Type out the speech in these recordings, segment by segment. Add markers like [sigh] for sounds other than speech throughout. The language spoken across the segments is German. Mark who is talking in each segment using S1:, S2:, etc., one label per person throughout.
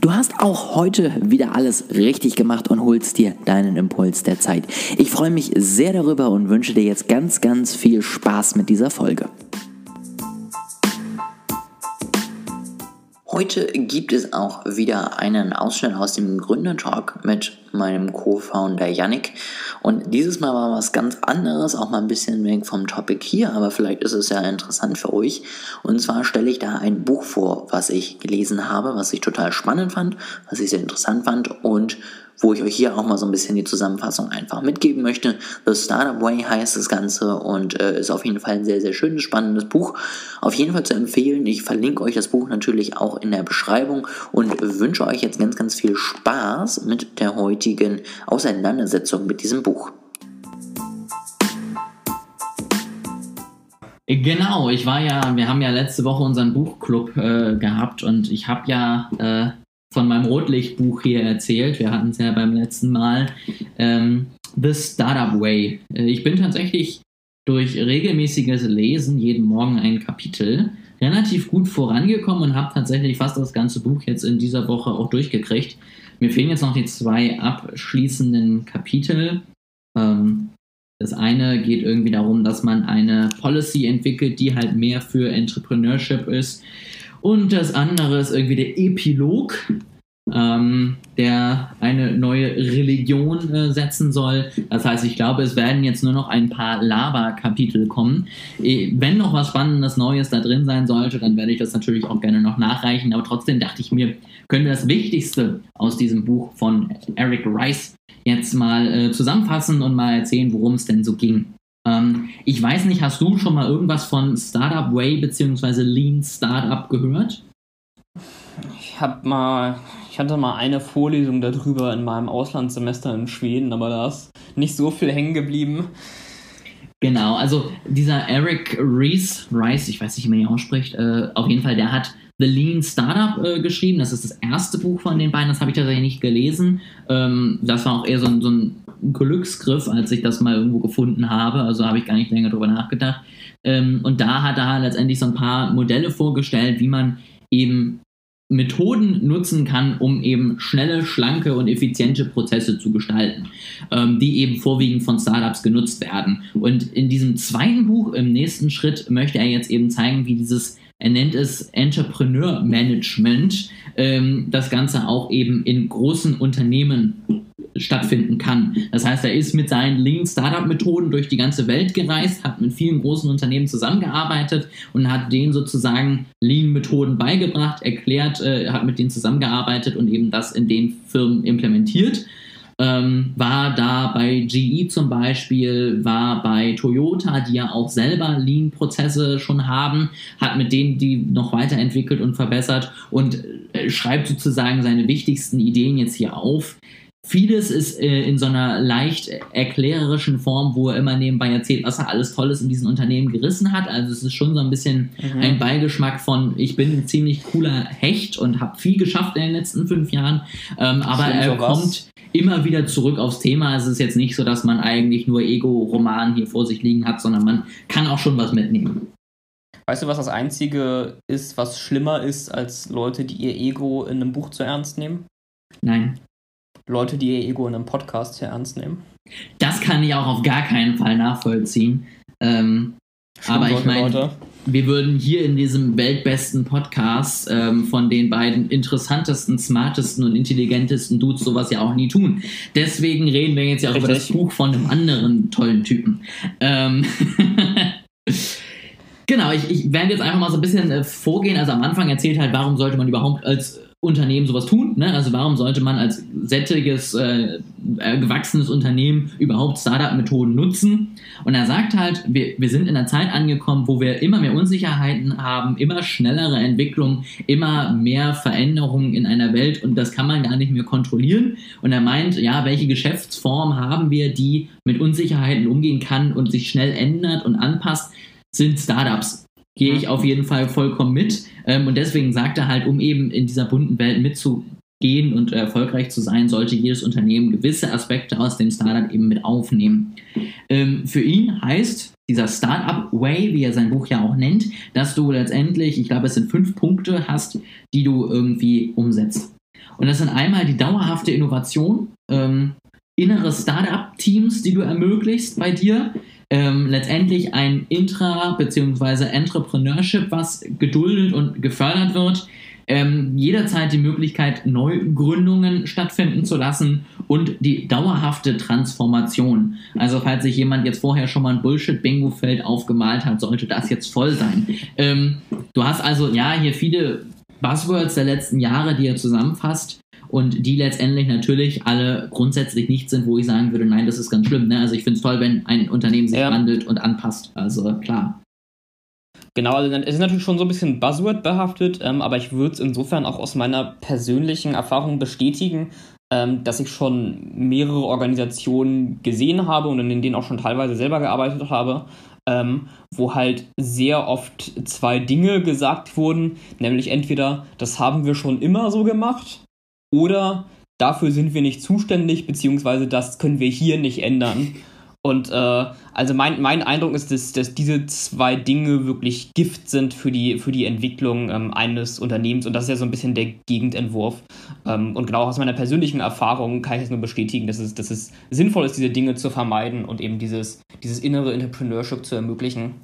S1: Du hast auch heute wieder alles richtig gemacht und holst dir deinen Impuls der Zeit. Ich freue mich sehr darüber und wünsche dir jetzt ganz, ganz viel Spaß mit dieser Folge. Heute gibt es auch wieder einen Ausschnitt aus dem Gründertalk mit meinem Co-Founder Yannick. Und dieses Mal war was ganz anderes, auch mal ein bisschen weg vom Topic hier, aber vielleicht ist es ja interessant für euch. Und zwar stelle ich da ein Buch vor, was ich gelesen habe, was ich total spannend fand, was ich sehr interessant fand und wo ich euch hier auch mal so ein bisschen die Zusammenfassung einfach mitgeben möchte. The Startup Way heißt das Ganze und äh, ist auf jeden Fall ein sehr, sehr schönes, spannendes Buch. Auf jeden Fall zu empfehlen. Ich verlinke euch das Buch natürlich auch in der Beschreibung und wünsche euch jetzt ganz, ganz viel Spaß mit der heutigen Auseinandersetzung mit diesem Buch.
S2: Genau, ich war ja, wir haben ja letzte Woche unseren Buchclub äh, gehabt und ich habe ja äh, von meinem Rotlichtbuch hier erzählt. Wir hatten es ja beim letzten Mal. Ähm, The Startup Way. Äh, ich bin tatsächlich durch regelmäßiges Lesen jeden Morgen ein Kapitel relativ gut vorangekommen und habe tatsächlich fast das ganze Buch jetzt in dieser Woche auch durchgekriegt. Mir fehlen jetzt noch die zwei abschließenden Kapitel. Ähm, das eine geht irgendwie darum, dass man eine Policy entwickelt, die halt mehr für Entrepreneurship ist. Und das andere ist irgendwie der Epilog, ähm, der eine neue Religion äh, setzen soll. Das heißt, ich glaube, es werden jetzt nur noch ein paar Laber-Kapitel kommen. Äh, wenn noch was Spannendes Neues da drin sein sollte, dann werde ich das natürlich auch gerne noch nachreichen. Aber trotzdem dachte ich mir, können wir das Wichtigste aus diesem Buch von Eric Rice jetzt mal äh, zusammenfassen und mal erzählen, worum es denn so ging. Ähm, ich weiß nicht, hast du schon mal irgendwas von Startup Way bzw. Lean Startup gehört?
S3: Ich habe mal, ich hatte mal eine Vorlesung darüber in meinem Auslandssemester in Schweden, aber da ist nicht so viel hängen geblieben.
S2: Genau, also dieser Eric Rees, Rice, ich weiß nicht, wie man ihn ausspricht, äh, auf jeden Fall, der hat The Lean Startup äh, geschrieben. Das ist das erste Buch von den beiden, das habe ich tatsächlich nicht gelesen. Ähm, das war auch eher so ein, so ein Glücksgriff, als ich das mal irgendwo gefunden habe. Also habe ich gar nicht länger drüber nachgedacht. Ähm, und da hat er letztendlich so ein paar Modelle vorgestellt, wie man eben Methoden nutzen kann, um eben schnelle, schlanke und effiziente Prozesse zu gestalten, ähm, die eben vorwiegend von Startups genutzt werden. Und in diesem zweiten Buch, im nächsten Schritt, möchte er jetzt eben zeigen, wie dieses, er nennt es Entrepreneur Management, ähm, das Ganze auch eben in großen Unternehmen stattfinden kann. Das heißt, er ist mit seinen Lean Startup Methoden durch die ganze Welt gereist, hat mit vielen großen Unternehmen zusammengearbeitet und hat denen sozusagen Lean Methoden beigebracht, erklärt, äh, hat mit denen zusammengearbeitet und eben das in den Firmen implementiert. Ähm, war da bei GE zum Beispiel, war bei Toyota, die ja auch selber Lean-Prozesse schon haben, hat mit denen die noch weiterentwickelt und verbessert und äh, schreibt sozusagen seine wichtigsten Ideen jetzt hier auf. Vieles ist äh, in so einer leicht erklärerischen Form, wo er immer nebenbei erzählt, was er alles Tolles in diesen Unternehmen gerissen hat. Also es ist schon so ein bisschen mhm. ein Beigeschmack von, ich bin ein ziemlich cooler Hecht und habe viel geschafft in den letzten fünf Jahren. Ähm, aber er kommt immer wieder zurück aufs Thema. Es ist jetzt nicht so, dass man eigentlich nur Ego-Roman hier vor sich liegen hat, sondern man kann auch schon was mitnehmen.
S3: Weißt du, was das Einzige ist, was schlimmer ist, als Leute, die ihr Ego in einem Buch zu ernst nehmen?
S2: Nein.
S3: Leute, die ihr Ego in einem Podcast sehr ernst nehmen.
S2: Das kann ich auch auf gar keinen Fall nachvollziehen. Ähm, aber ich meine, wir würden hier in diesem weltbesten Podcast ähm, von den beiden interessantesten, smartesten und intelligentesten Dudes sowas ja auch nie tun. Deswegen reden wir jetzt ja auch Richtig. über das Buch von einem anderen tollen Typen. Ähm [laughs] genau, ich, ich werde jetzt einfach mal so ein bisschen äh, vorgehen. Also am Anfang erzählt halt, warum sollte man überhaupt als Unternehmen sowas tun. Ne? Also warum sollte man als sättiges, äh, äh, gewachsenes Unternehmen überhaupt Startup-Methoden nutzen? Und er sagt halt, wir, wir sind in einer Zeit angekommen, wo wir immer mehr Unsicherheiten haben, immer schnellere Entwicklung, immer mehr Veränderungen in einer Welt und das kann man gar nicht mehr kontrollieren. Und er meint, ja, welche Geschäftsform haben wir, die mit Unsicherheiten umgehen kann und sich schnell ändert und anpasst, sind Startups gehe ich auf jeden Fall vollkommen mit. Ähm, und deswegen sagt er halt, um eben in dieser bunten Welt mitzugehen und erfolgreich zu sein, sollte jedes Unternehmen gewisse Aspekte aus dem Startup eben mit aufnehmen. Ähm, für ihn heißt dieser Startup Way, wie er sein Buch ja auch nennt, dass du letztendlich, ich glaube, es sind fünf Punkte hast, die du irgendwie umsetzt. Und das sind einmal die dauerhafte Innovation, ähm, innere Startup-Teams, die du ermöglichst bei dir. Ähm, letztendlich ein Intra- bzw. Entrepreneurship, was geduldet und gefördert wird. Ähm, jederzeit die Möglichkeit, Neugründungen stattfinden zu lassen und die dauerhafte Transformation. Also falls sich jemand jetzt vorher schon mal ein Bullshit-Bingo-Feld aufgemalt hat, sollte das jetzt voll sein. Ähm, du hast also ja hier viele Buzzwords der letzten Jahre, die er zusammenfasst und die letztendlich natürlich alle grundsätzlich nicht sind, wo ich sagen würde, nein, das ist ganz schlimm. Ne? Also ich finde es toll, wenn ein Unternehmen sich ja. wandelt und anpasst. Also klar.
S3: Genau, also es ist natürlich schon so ein bisschen Buzzword behaftet, ähm, aber ich würde es insofern auch aus meiner persönlichen Erfahrung bestätigen, ähm, dass ich schon mehrere Organisationen gesehen habe und in denen auch schon teilweise selber gearbeitet habe, ähm, wo halt sehr oft zwei Dinge gesagt wurden, nämlich entweder das haben wir schon immer so gemacht oder dafür sind wir nicht zuständig, beziehungsweise das können wir hier nicht ändern. Und äh, also mein, mein Eindruck ist, dass, dass diese zwei Dinge wirklich Gift sind für die, für die Entwicklung ähm, eines Unternehmens. Und das ist ja so ein bisschen der Gegendentwurf. Ähm, und genau aus meiner persönlichen Erfahrung kann ich es nur bestätigen, dass es, dass es sinnvoll ist, diese Dinge zu vermeiden und eben dieses, dieses innere Entrepreneurship zu ermöglichen.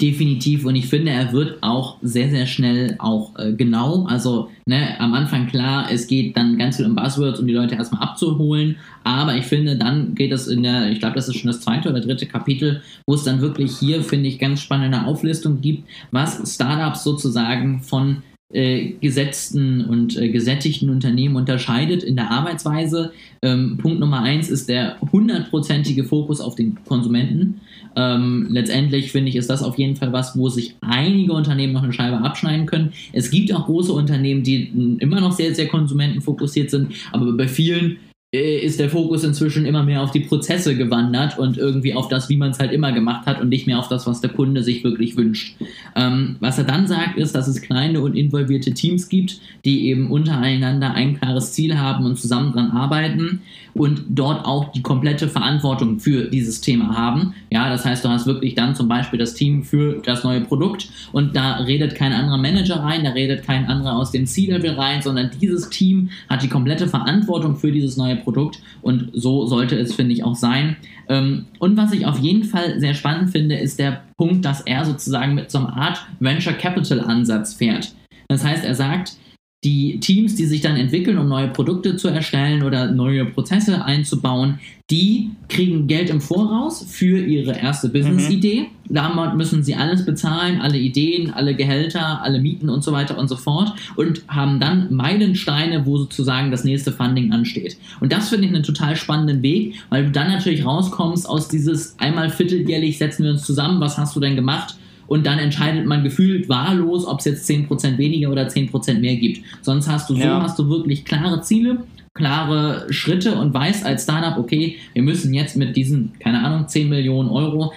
S2: Definitiv und ich finde, er wird auch sehr, sehr schnell auch äh, genau. Also ne, am Anfang klar, es geht dann ganz viel um Buzzwords, um die Leute erstmal abzuholen. Aber ich finde, dann geht es in der, ich glaube, das ist schon das zweite oder dritte Kapitel, wo es dann wirklich hier, finde ich, ganz spannende Auflistung gibt, was Startups sozusagen von äh, gesetzten und äh, gesättigten Unternehmen unterscheidet in der Arbeitsweise. Ähm, Punkt Nummer eins ist der hundertprozentige Fokus auf den Konsumenten. Ähm, letztendlich finde ich, ist das auf jeden Fall was, wo sich einige Unternehmen noch eine Scheibe abschneiden können. Es gibt auch große Unternehmen, die immer noch sehr, sehr konsumentenfokussiert sind, aber bei vielen äh, ist der Fokus inzwischen immer mehr auf die Prozesse gewandert und irgendwie auf das, wie man es halt immer gemacht hat und nicht mehr auf das, was der Kunde sich wirklich wünscht. Ähm, was er dann sagt, ist, dass es kleine und involvierte Teams gibt, die eben untereinander ein klares Ziel haben und zusammen dran arbeiten und dort auch die komplette Verantwortung für dieses Thema haben. Ja, das heißt, du hast wirklich dann zum Beispiel das Team für das neue Produkt und da redet kein anderer Manager rein, da redet kein anderer aus dem C-Level rein, sondern dieses Team hat die komplette Verantwortung für dieses neue Produkt und so sollte es, finde ich, auch sein. Ähm, und was ich auf jeden Fall sehr spannend finde, ist der Punkt, dass er sozusagen mit so einer Art Venture Capital Ansatz fährt. Das heißt, er sagt, die Teams, die sich dann entwickeln, um neue Produkte zu erstellen oder neue Prozesse einzubauen, die kriegen Geld im Voraus für ihre erste Business-Idee. Mhm. Damit müssen sie alles bezahlen, alle Ideen, alle Gehälter, alle Mieten und so weiter und so fort und haben dann Meilensteine, wo sozusagen das nächste Funding ansteht. Und das finde ich einen total spannenden Weg, weil du dann natürlich rauskommst aus dieses einmal vierteljährlich setzen wir uns zusammen, was hast du denn gemacht? Und dann entscheidet man gefühlt wahllos, ob es jetzt 10% weniger oder 10% mehr gibt. Sonst hast du so, ja. hast du wirklich klare Ziele, klare Schritte und weißt als Startup, okay, wir müssen jetzt mit diesen, keine Ahnung, 10 Millionen Euro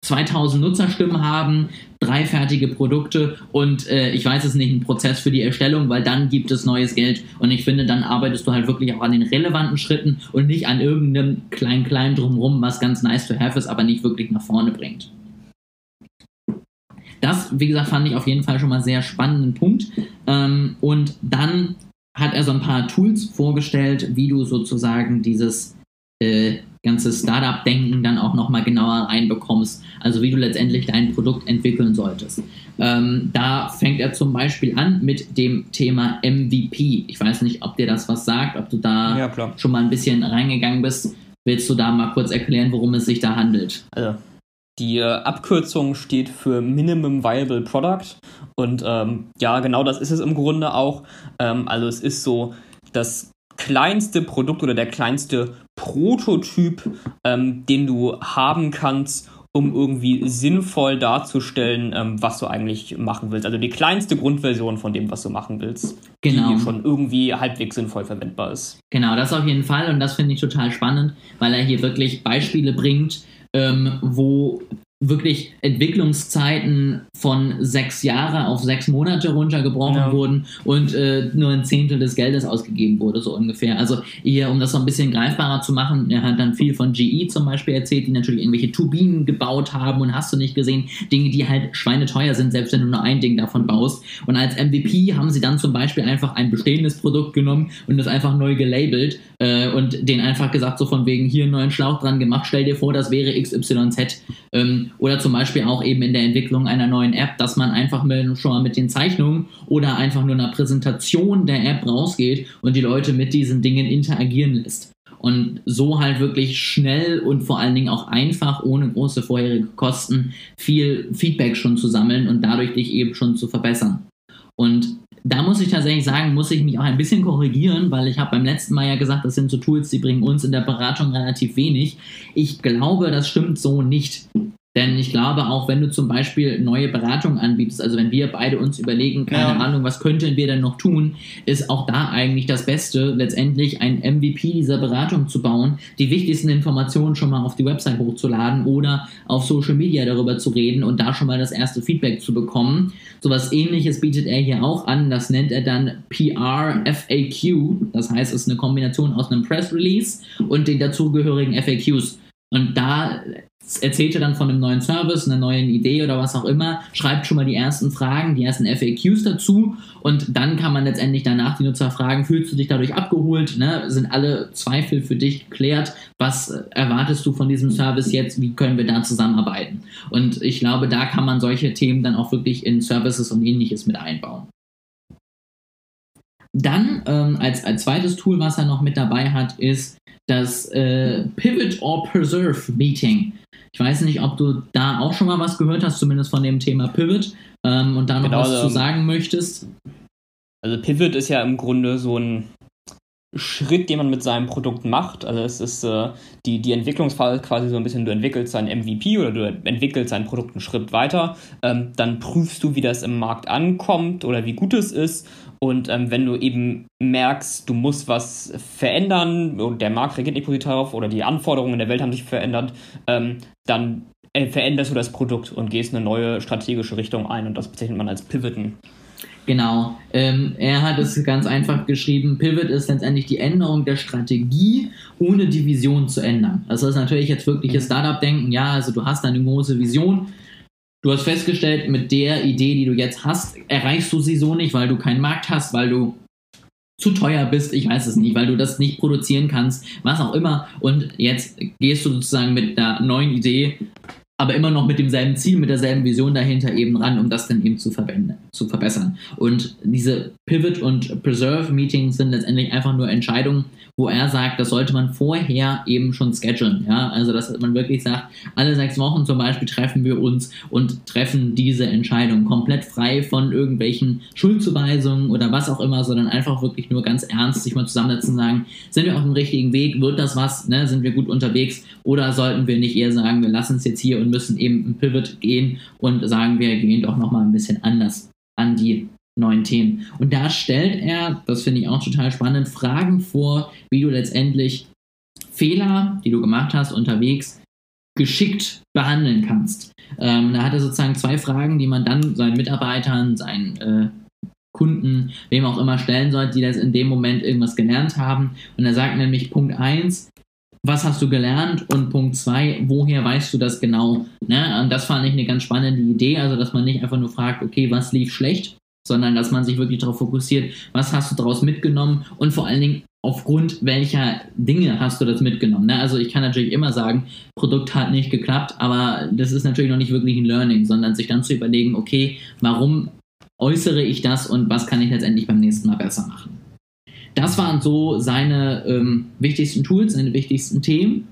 S2: 2000 Nutzerstimmen haben, drei fertige Produkte und äh, ich weiß es nicht, ein Prozess für die Erstellung, weil dann gibt es neues Geld und ich finde, dann arbeitest du halt wirklich auch an den relevanten Schritten und nicht an irgendeinem kleinen Drumrum, was ganz nice to have ist, aber nicht wirklich nach vorne bringt. Das, wie gesagt, fand ich auf jeden Fall schon mal sehr spannenden Punkt. Ähm, und dann hat er so ein paar Tools vorgestellt, wie du sozusagen dieses äh, ganze Startup-Denken dann auch nochmal genauer reinbekommst. Also wie du letztendlich dein Produkt entwickeln solltest. Ähm, da fängt er zum Beispiel an mit dem Thema MVP. Ich weiß nicht, ob dir das was sagt, ob du da ja, schon mal ein bisschen reingegangen bist. Willst du da mal kurz erklären, worum es sich da handelt?
S3: Also, die äh, Abkürzung steht für Minimum Viable Product. Und ähm, ja, genau das ist es im Grunde auch. Ähm, also es ist so das kleinste Produkt oder der kleinste Prototyp, ähm, den du haben kannst, um irgendwie sinnvoll darzustellen, ähm, was du eigentlich machen willst. Also die kleinste Grundversion von dem, was du machen willst, genau. die schon irgendwie halbwegs sinnvoll verwendbar ist.
S2: Genau, das auf jeden Fall und das finde ich total spannend, weil er hier wirklich Beispiele bringt, ähm, wo wirklich Entwicklungszeiten von sechs Jahre auf sechs Monate runtergebrochen ja. wurden und äh, nur ein Zehntel des Geldes ausgegeben wurde, so ungefähr. Also hier, um das so ein bisschen greifbarer zu machen, er hat dann viel von GE zum Beispiel erzählt, die natürlich irgendwelche Turbinen gebaut haben und hast du nicht gesehen, Dinge, die halt schweineteuer sind, selbst wenn du nur ein Ding davon baust. Und als MVP haben sie dann zum Beispiel einfach ein bestehendes Produkt genommen und das einfach neu gelabelt äh, und den einfach gesagt, so von wegen hier einen neuen Schlauch dran gemacht, stell dir vor, das wäre XYZ. Ähm, oder zum Beispiel auch eben in der Entwicklung einer neuen App, dass man einfach mit, schon mal mit den Zeichnungen oder einfach nur einer Präsentation der App rausgeht und die Leute mit diesen Dingen interagieren lässt. Und so halt wirklich schnell und vor allen Dingen auch einfach, ohne große vorherige Kosten, viel Feedback schon zu sammeln und dadurch dich eben schon zu verbessern. Und da muss ich tatsächlich sagen, muss ich mich auch ein bisschen korrigieren, weil ich habe beim letzten Mal ja gesagt, das sind so Tools, die bringen uns in der Beratung relativ wenig. Ich glaube, das stimmt so nicht. Denn ich glaube, auch wenn du zum Beispiel neue Beratungen anbietest, also wenn wir beide uns überlegen, keine ja. Ahnung, was könnten wir denn noch tun, ist auch da eigentlich das Beste, letztendlich ein MVP dieser Beratung zu bauen, die wichtigsten Informationen schon mal auf die Website hochzuladen oder auf Social Media darüber zu reden und da schon mal das erste Feedback zu bekommen. Sowas ähnliches bietet er hier auch an, das nennt er dann PR FAQ, das heißt, es ist eine Kombination aus einem Press Release und den dazugehörigen FAQs. Und da erzählt er dann von einem neuen Service, einer neuen Idee oder was auch immer, schreibt schon mal die ersten Fragen, die ersten FAQs dazu und dann kann man letztendlich danach die Nutzer fragen, fühlst du dich dadurch abgeholt, ne? sind alle Zweifel für dich geklärt, was erwartest du von diesem Service jetzt, wie können wir da zusammenarbeiten? Und ich glaube, da kann man solche Themen dann auch wirklich in Services und ähnliches mit einbauen. Dann ähm, als, als zweites Tool, was er noch mit dabei hat, ist das äh, Pivot or Preserve Meeting. Ich weiß nicht, ob du da auch schon mal was gehört hast, zumindest von dem Thema Pivot ähm, und da noch genau, was also, zu sagen möchtest.
S3: Also Pivot ist ja im Grunde so ein Schritt, den man mit seinem Produkt macht. Also es ist äh, die, die Entwicklungsphase quasi so ein bisschen, du entwickelst dein MVP oder du entwickelst dein Produkt einen Schritt weiter, ähm, dann prüfst du, wie das im Markt ankommt oder wie gut es ist und ähm, wenn du eben merkst, du musst was verändern und der Markt reagiert nicht positiv darauf oder die Anforderungen in der Welt haben sich verändert, ähm, dann äh, veränderst du das Produkt und gehst eine neue strategische Richtung ein und das bezeichnet man als Pivoten.
S2: Genau. Ähm, er hat es ganz einfach geschrieben, Pivot ist letztendlich die Änderung der Strategie, ohne die Vision zu ändern. Das ist natürlich jetzt wirkliches Startup-Denken. Ja, also du hast eine große Vision, Du hast festgestellt, mit der Idee, die du jetzt hast, erreichst du sie so nicht, weil du keinen Markt hast, weil du zu teuer bist, ich weiß es nicht, weil du das nicht produzieren kannst, was auch immer. Und jetzt gehst du sozusagen mit einer neuen Idee aber immer noch mit demselben Ziel, mit derselben Vision dahinter eben ran, um das dann eben zu, zu verbessern. Und diese Pivot und Preserve Meetings sind letztendlich einfach nur Entscheidungen, wo er sagt, das sollte man vorher eben schon schedulen. Ja? Also, dass man wirklich sagt, alle sechs Wochen zum Beispiel treffen wir uns und treffen diese Entscheidung komplett frei von irgendwelchen Schuldzuweisungen oder was auch immer, sondern einfach wirklich nur ganz ernst sich mal zusammensetzen und sagen, sind wir auf dem richtigen Weg, wird das was, ne? sind wir gut unterwegs oder sollten wir nicht eher sagen, wir lassen es jetzt hier und müssen eben ein Pivot gehen und sagen, wir gehen doch nochmal ein bisschen anders an die neuen Themen. Und da stellt er, das finde ich auch total spannend, Fragen vor, wie du letztendlich Fehler, die du gemacht hast, unterwegs geschickt behandeln kannst. Ähm, da hat er sozusagen zwei Fragen, die man dann seinen Mitarbeitern, seinen äh, Kunden, wem auch immer stellen sollte, die das in dem Moment irgendwas gelernt haben. Und er sagt nämlich Punkt 1, was hast du gelernt? Und Punkt zwei, woher weißt du das genau? Ne? Und das fand ich eine ganz spannende Idee, also dass man nicht einfach nur fragt, okay, was lief schlecht, sondern dass man sich wirklich darauf fokussiert, was hast du daraus mitgenommen und vor allen Dingen aufgrund welcher Dinge hast du das mitgenommen. Ne? Also ich kann natürlich immer sagen, Produkt hat nicht geklappt, aber das ist natürlich noch nicht wirklich ein Learning, sondern sich dann zu überlegen, okay, warum äußere ich das und was kann ich letztendlich beim nächsten Mal besser machen. Das waren so seine ähm, wichtigsten Tools, seine wichtigsten Themen.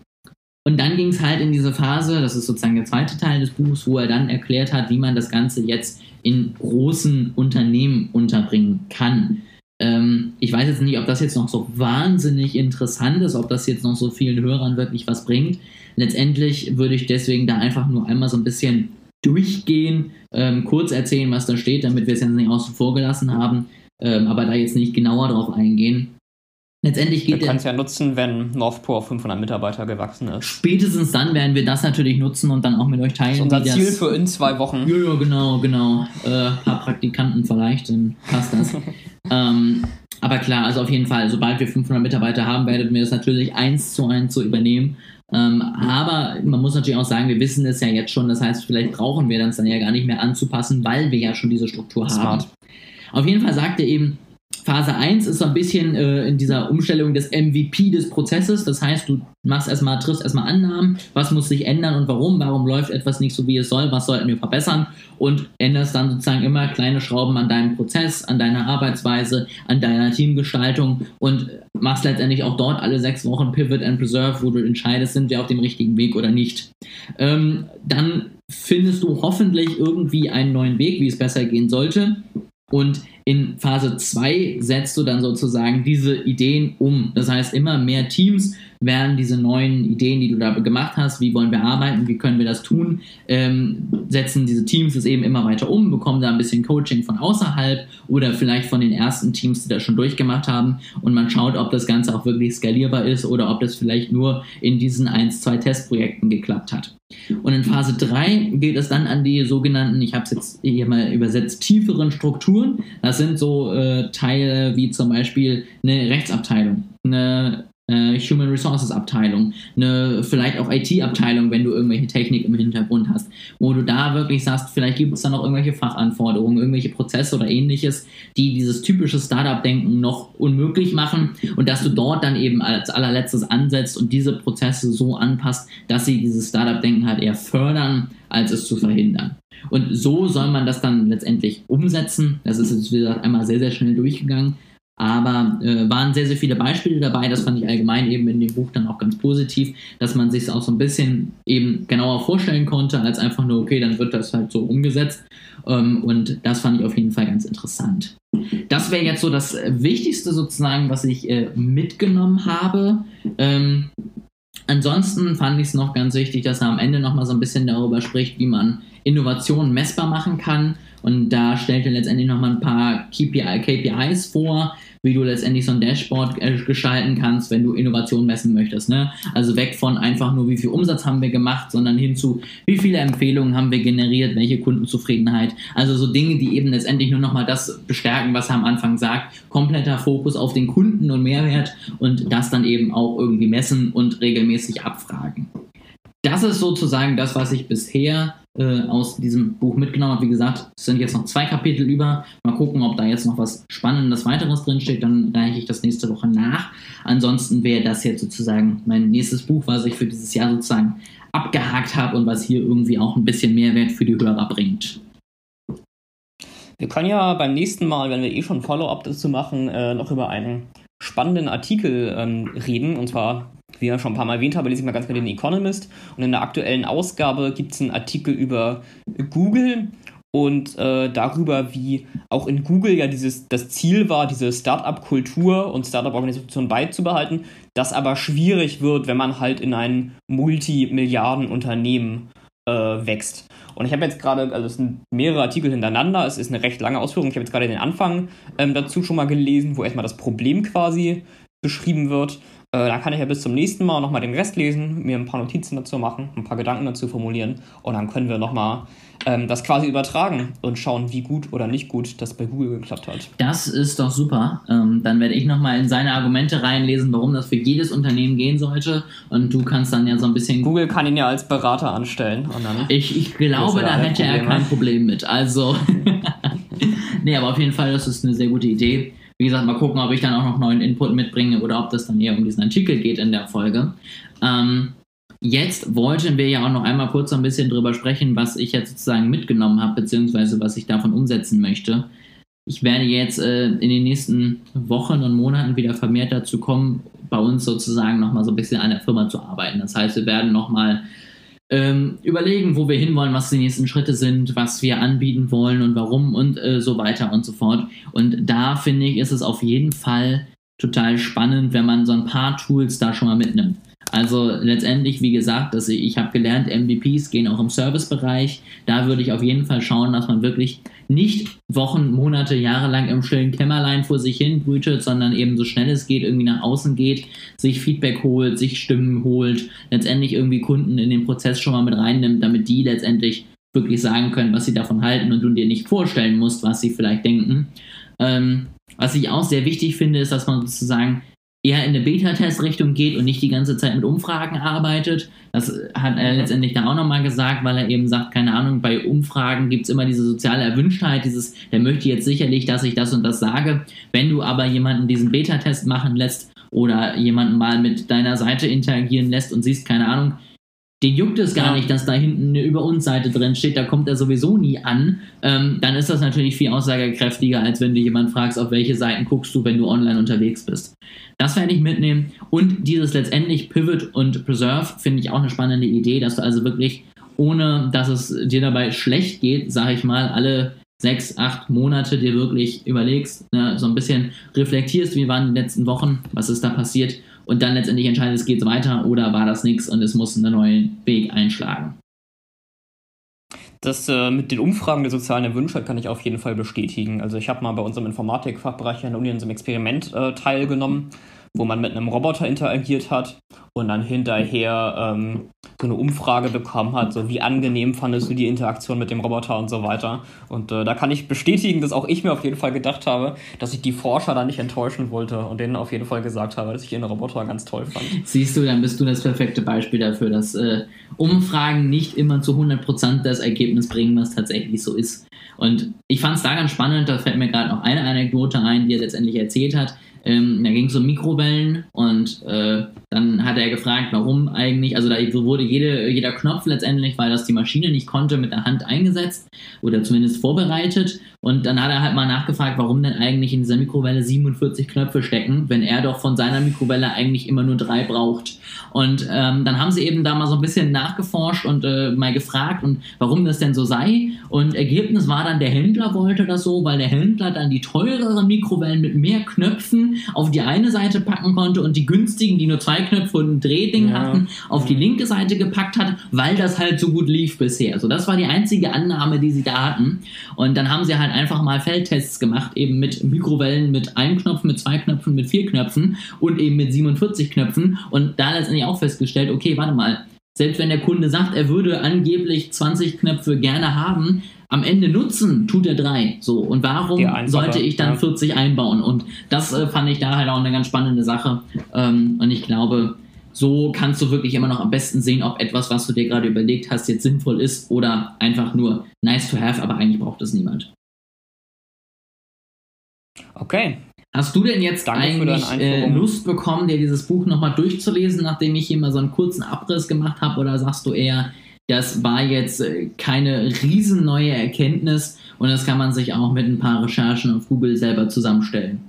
S2: Und dann ging es halt in diese Phase, das ist sozusagen der zweite Teil des Buchs, wo er dann erklärt hat, wie man das Ganze jetzt in großen Unternehmen unterbringen kann. Ähm, ich weiß jetzt nicht, ob das jetzt noch so wahnsinnig interessant ist, ob das jetzt noch so vielen Hörern wirklich was bringt. Letztendlich würde ich deswegen da einfach nur einmal so ein bisschen durchgehen, ähm, kurz erzählen, was da steht, damit wir es jetzt nicht außen vor gelassen haben ähm, aber da jetzt nicht genauer drauf eingehen. Letztendlich geht
S3: wir können es ja nutzen, wenn Northport auf 500 Mitarbeiter gewachsen ist.
S2: Spätestens dann werden wir das natürlich nutzen und dann auch mit euch teilen.
S3: Das ist unser Ziel das, für in zwei Wochen.
S2: Ja, ja genau, genau. Äh, paar Praktikanten vielleicht, dann passt das. [laughs] ähm, aber klar, also auf jeden Fall, sobald wir 500 Mitarbeiter haben, werden wir das natürlich eins zu eins so übernehmen. Ähm, aber man muss natürlich auch sagen, wir wissen es ja jetzt schon. Das heißt, vielleicht brauchen wir das dann ja gar nicht mehr anzupassen, weil wir ja schon diese Struktur Smart. haben. Auf jeden Fall sagt er eben, Phase 1 ist so ein bisschen äh, in dieser Umstellung des MVP des Prozesses. Das heißt, du machst erstmal, triffst erstmal Annahmen, was muss sich ändern und warum, warum läuft etwas nicht so, wie es soll, was sollten wir verbessern und änderst dann sozusagen immer kleine Schrauben an deinem Prozess, an deiner Arbeitsweise, an deiner Teamgestaltung und machst letztendlich auch dort alle sechs Wochen Pivot and Preserve, wo du entscheidest, sind wir auf dem richtigen Weg oder nicht. Ähm, dann findest du hoffentlich irgendwie einen neuen Weg, wie es besser gehen sollte. Und in Phase 2 setzt du dann sozusagen diese Ideen um. Das heißt, immer mehr Teams werden diese neuen Ideen, die du da gemacht hast, wie wollen wir arbeiten, wie können wir das tun, ähm, setzen diese Teams es eben immer weiter um, bekommen da ein bisschen Coaching von außerhalb oder vielleicht von den ersten Teams, die das schon durchgemacht haben und man schaut, ob das Ganze auch wirklich skalierbar ist oder ob das vielleicht nur in diesen 1, 2 Testprojekten geklappt hat. Und in Phase 3 geht es dann an die sogenannten, ich habe es jetzt hier mal übersetzt, tieferen Strukturen. Das sind so äh, Teile wie zum Beispiel eine Rechtsabteilung, eine Human Resources Abteilung, eine vielleicht auch IT-Abteilung, wenn du irgendwelche Technik im Hintergrund hast, wo du da wirklich sagst, vielleicht gibt es da noch irgendwelche Fachanforderungen, irgendwelche Prozesse oder ähnliches, die dieses typische Startup-Denken noch unmöglich machen und dass du dort dann eben als allerletztes ansetzt und diese Prozesse so anpasst, dass sie dieses Startup-Denken halt eher fördern, als es zu verhindern. Und so soll man das dann letztendlich umsetzen. Das ist jetzt, wie gesagt, einmal sehr, sehr schnell durchgegangen. Aber äh, waren sehr, sehr viele Beispiele dabei. Das fand ich allgemein eben in dem Buch dann auch ganz positiv, dass man sich auch so ein bisschen eben genauer vorstellen konnte, als einfach nur, okay, dann wird das halt so umgesetzt. Ähm, und das fand ich auf jeden Fall ganz interessant. Das wäre jetzt so das Wichtigste sozusagen, was ich äh, mitgenommen habe. Ähm, ansonsten fand ich es noch ganz wichtig, dass er am Ende nochmal so ein bisschen darüber spricht, wie man Innovationen messbar machen kann. Und da stellt er letztendlich nochmal ein paar KPI, KPIs vor, wie du letztendlich so ein Dashboard äh, gestalten kannst, wenn du Innovation messen möchtest. Ne? Also weg von einfach nur, wie viel Umsatz haben wir gemacht, sondern hin zu, wie viele Empfehlungen haben wir generiert, welche Kundenzufriedenheit. Also so Dinge, die eben letztendlich nur nochmal das bestärken, was er am Anfang sagt. Kompletter Fokus auf den Kunden und Mehrwert und das dann eben auch irgendwie messen und regelmäßig abfragen. Das ist sozusagen das, was ich bisher äh, aus diesem Buch mitgenommen habe. Wie gesagt, es sind jetzt noch zwei Kapitel über. Mal gucken, ob da jetzt noch was Spannendes weiteres drinsteht. Dann reiche ich das nächste Woche nach. Ansonsten wäre das jetzt sozusagen mein nächstes Buch, was ich für dieses Jahr sozusagen abgehakt habe und was hier irgendwie auch ein bisschen Mehrwert für die Hörer bringt.
S3: Wir können ja beim nächsten Mal, wenn wir eh schon Follow-up dazu machen, äh, noch über einen spannenden Artikel ähm, reden. Und zwar wie ja schon ein paar Mal erwähnt habe, lese ich mal ganz gerne den Economist. Und in der aktuellen Ausgabe gibt es einen Artikel über Google und äh, darüber, wie auch in Google ja dieses, das Ziel war, diese Startup-Kultur und Startup-Organisation beizubehalten, das aber schwierig wird, wenn man halt in ein Multimilliarden-Unternehmen äh, wächst. Und ich habe jetzt gerade, also es sind mehrere Artikel hintereinander, es ist eine recht lange Ausführung, ich habe jetzt gerade den Anfang ähm, dazu schon mal gelesen, wo erstmal das Problem quasi beschrieben wird. Äh, dann kann ich ja bis zum nächsten Mal nochmal den Rest lesen, mir ein paar Notizen dazu machen, ein paar Gedanken dazu formulieren und dann können wir nochmal ähm, das quasi übertragen und schauen, wie gut oder nicht gut das bei Google geklappt hat.
S2: Das ist doch super. Ähm, dann werde ich nochmal in seine Argumente reinlesen, warum das für jedes Unternehmen gehen sollte und du kannst dann ja so ein bisschen...
S3: Google kann ihn ja als Berater anstellen.
S2: ich, ich glaube, da hätte er kein Problem mit. Also... [laughs] [laughs] nee, aber auf jeden Fall, das ist eine sehr gute Idee. Wie gesagt, mal gucken, ob ich dann auch noch neuen Input mitbringe oder ob das dann eher um diesen Artikel geht in der Folge. Ähm, jetzt wollten wir ja auch noch einmal kurz so ein bisschen drüber sprechen, was ich jetzt sozusagen mitgenommen habe, beziehungsweise was ich davon umsetzen möchte. Ich werde jetzt äh, in den nächsten Wochen und Monaten wieder vermehrt dazu kommen, bei uns sozusagen nochmal so ein bisschen an der Firma zu arbeiten. Das heißt, wir werden nochmal ähm, überlegen, wo wir hinwollen, was die nächsten Schritte sind, was wir anbieten wollen und warum und äh, so weiter und so fort. Und da finde ich, ist es auf jeden Fall total spannend, wenn man so ein paar Tools da schon mal mitnimmt. Also letztendlich, wie gesagt, dass ich, ich habe gelernt, MVPs gehen auch im Servicebereich. Da würde ich auf jeden Fall schauen, dass man wirklich nicht Wochen, Monate, Jahre lang im stillen Kämmerlein vor sich hin brütet, sondern eben so schnell es geht, irgendwie nach außen geht, sich Feedback holt, sich Stimmen holt, letztendlich irgendwie Kunden in den Prozess schon mal mit reinnimmt, damit die letztendlich wirklich sagen können, was sie davon halten und du dir nicht vorstellen musst, was sie vielleicht denken. Ähm, was ich auch sehr wichtig finde, ist, dass man sozusagen eher in eine Beta-Test-Richtung geht und nicht die ganze Zeit mit Umfragen arbeitet. Das hat er mhm. letztendlich da auch nochmal gesagt, weil er eben sagt, keine Ahnung, bei Umfragen gibt es immer diese soziale Erwünschtheit, dieses, der möchte jetzt sicherlich, dass ich das und das sage. Wenn du aber jemanden diesen Beta-Test machen lässt oder jemanden mal mit deiner Seite interagieren lässt und siehst, keine Ahnung, den juckt es gar ja. nicht, dass da hinten eine Über uns Seite drin steht, da kommt er sowieso nie an, ähm, dann ist das natürlich viel aussagekräftiger, als wenn du jemand fragst, auf welche Seiten guckst du, wenn du online unterwegs bist. Das werde ich mitnehmen. Und dieses letztendlich Pivot und Preserve finde ich auch eine spannende Idee, dass du also wirklich, ohne dass es dir dabei schlecht geht, sage ich mal, alle sechs, acht Monate dir wirklich überlegst, ne, so ein bisschen reflektierst, wie waren die letzten Wochen, was ist da passiert und dann letztendlich entscheidest, geht es weiter oder war das nichts und es muss einen neuen Weg einschlagen.
S3: Das äh, mit den Umfragen der sozialen Erwünschtheit kann ich auf jeden Fall bestätigen. Also ich habe mal bei unserem Informatikfachbereich an der Uni in so einem Experiment äh, teilgenommen wo man mit einem Roboter interagiert hat und dann hinterher ähm, so eine Umfrage bekommen hat, so wie angenehm fandest du die Interaktion mit dem Roboter und so weiter. Und äh, da kann ich bestätigen, dass auch ich mir auf jeden Fall gedacht habe, dass ich die Forscher da nicht enttäuschen wollte und denen auf jeden Fall gesagt habe, dass ich ihren Roboter ganz toll fand.
S2: Siehst du, dann bist du das perfekte Beispiel dafür, dass äh, Umfragen nicht immer zu 100% das Ergebnis bringen, was tatsächlich so ist. Und ich fand es da ganz spannend, da fällt mir gerade noch eine Anekdote ein, die er letztendlich erzählt hat. Ähm, da ging es um Mikrowellen und äh, dann hat er gefragt, warum eigentlich, also da wurde jede, jeder Knopf letztendlich, weil das die Maschine nicht konnte, mit der Hand eingesetzt oder zumindest vorbereitet. Und dann hat er halt mal nachgefragt, warum denn eigentlich in dieser Mikrowelle 47 Knöpfe stecken, wenn er doch von seiner Mikrowelle eigentlich immer nur drei braucht. Und ähm, dann haben sie eben da mal so ein bisschen nachgeforscht und äh, mal gefragt, und warum das denn so sei. Und Ergebnis war dann, der Händler wollte das so, weil der Händler dann die teureren Mikrowellen mit mehr Knöpfen auf die eine Seite packen konnte und die günstigen, die nur zwei Knöpfe und ein Drehding ja. hatten, auf die linke Seite gepackt hat, weil das halt so gut lief bisher. So, das war die einzige Annahme, die sie da hatten. Und dann haben sie halt einfach mal Feldtests gemacht, eben mit Mikrowellen mit einem Knopf, mit zwei Knöpfen, mit vier Knöpfen und eben mit 47 Knöpfen. Und da letztendlich auch festgestellt, okay, warte mal, selbst wenn der Kunde sagt, er würde angeblich 20 Knöpfe gerne haben, am Ende nutzen tut er drei. So, und warum sollte ich dann ja. 40 einbauen? Und das äh, fand ich da halt auch eine ganz spannende Sache. Ähm, und ich glaube, so kannst du wirklich immer noch am besten sehen, ob etwas, was du dir gerade überlegt hast, jetzt sinnvoll ist oder einfach nur nice to have, aber eigentlich braucht es niemand.
S3: Okay.
S2: Hast du denn jetzt Danke eigentlich äh, Lust bekommen, dir dieses Buch nochmal durchzulesen, nachdem ich hier mal so einen kurzen Abriss gemacht habe? Oder sagst du eher, das war jetzt äh, keine riesen neue Erkenntnis und das kann man sich auch mit ein paar Recherchen auf Google selber zusammenstellen.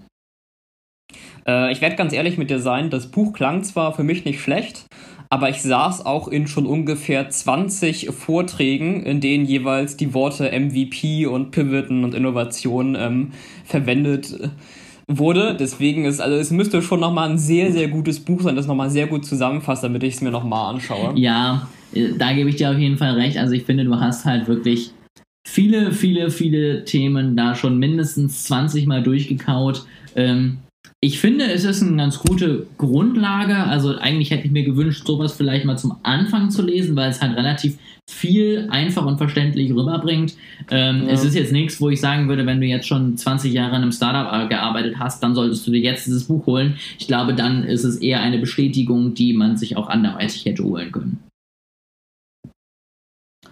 S3: Äh, ich werde ganz ehrlich mit dir sein, das Buch klang zwar für mich nicht schlecht, aber ich saß auch in schon ungefähr 20 Vorträgen, in denen jeweils die Worte MVP und Pivoten und Innovation ähm, verwendet äh, wurde. Deswegen ist, also es müsste schon nochmal ein sehr, sehr gutes Buch sein, das nochmal sehr gut zusammenfasst, damit ich es mir nochmal anschaue.
S2: Ja, äh, da gebe ich dir auf jeden Fall recht. Also ich finde, du hast halt wirklich viele, viele, viele Themen da schon mindestens 20 Mal durchgekaut. Ähm, ich finde, es ist eine ganz gute Grundlage. Also eigentlich hätte ich mir gewünscht, sowas vielleicht mal zum Anfang zu lesen, weil es halt relativ viel einfach und verständlich rüberbringt. Ähm, ja. Es ist jetzt nichts, wo ich sagen würde, wenn du jetzt schon 20 Jahre in einem Startup äh, gearbeitet hast, dann solltest du dir jetzt dieses Buch holen. Ich glaube, dann ist es eher eine Bestätigung, die man sich auch anderweitig hätte holen können.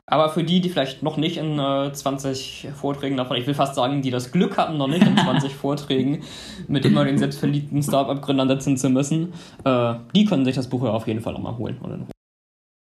S3: Aber für die, die vielleicht noch nicht in äh, 20 Vorträgen davon, ich will fast sagen, die das Glück hatten, noch nicht in [laughs] 20 Vorträgen mit immer den selbstverliebten Startup-Gründern sitzen zu müssen, äh, die können sich das Buch ja auf jeden Fall nochmal holen.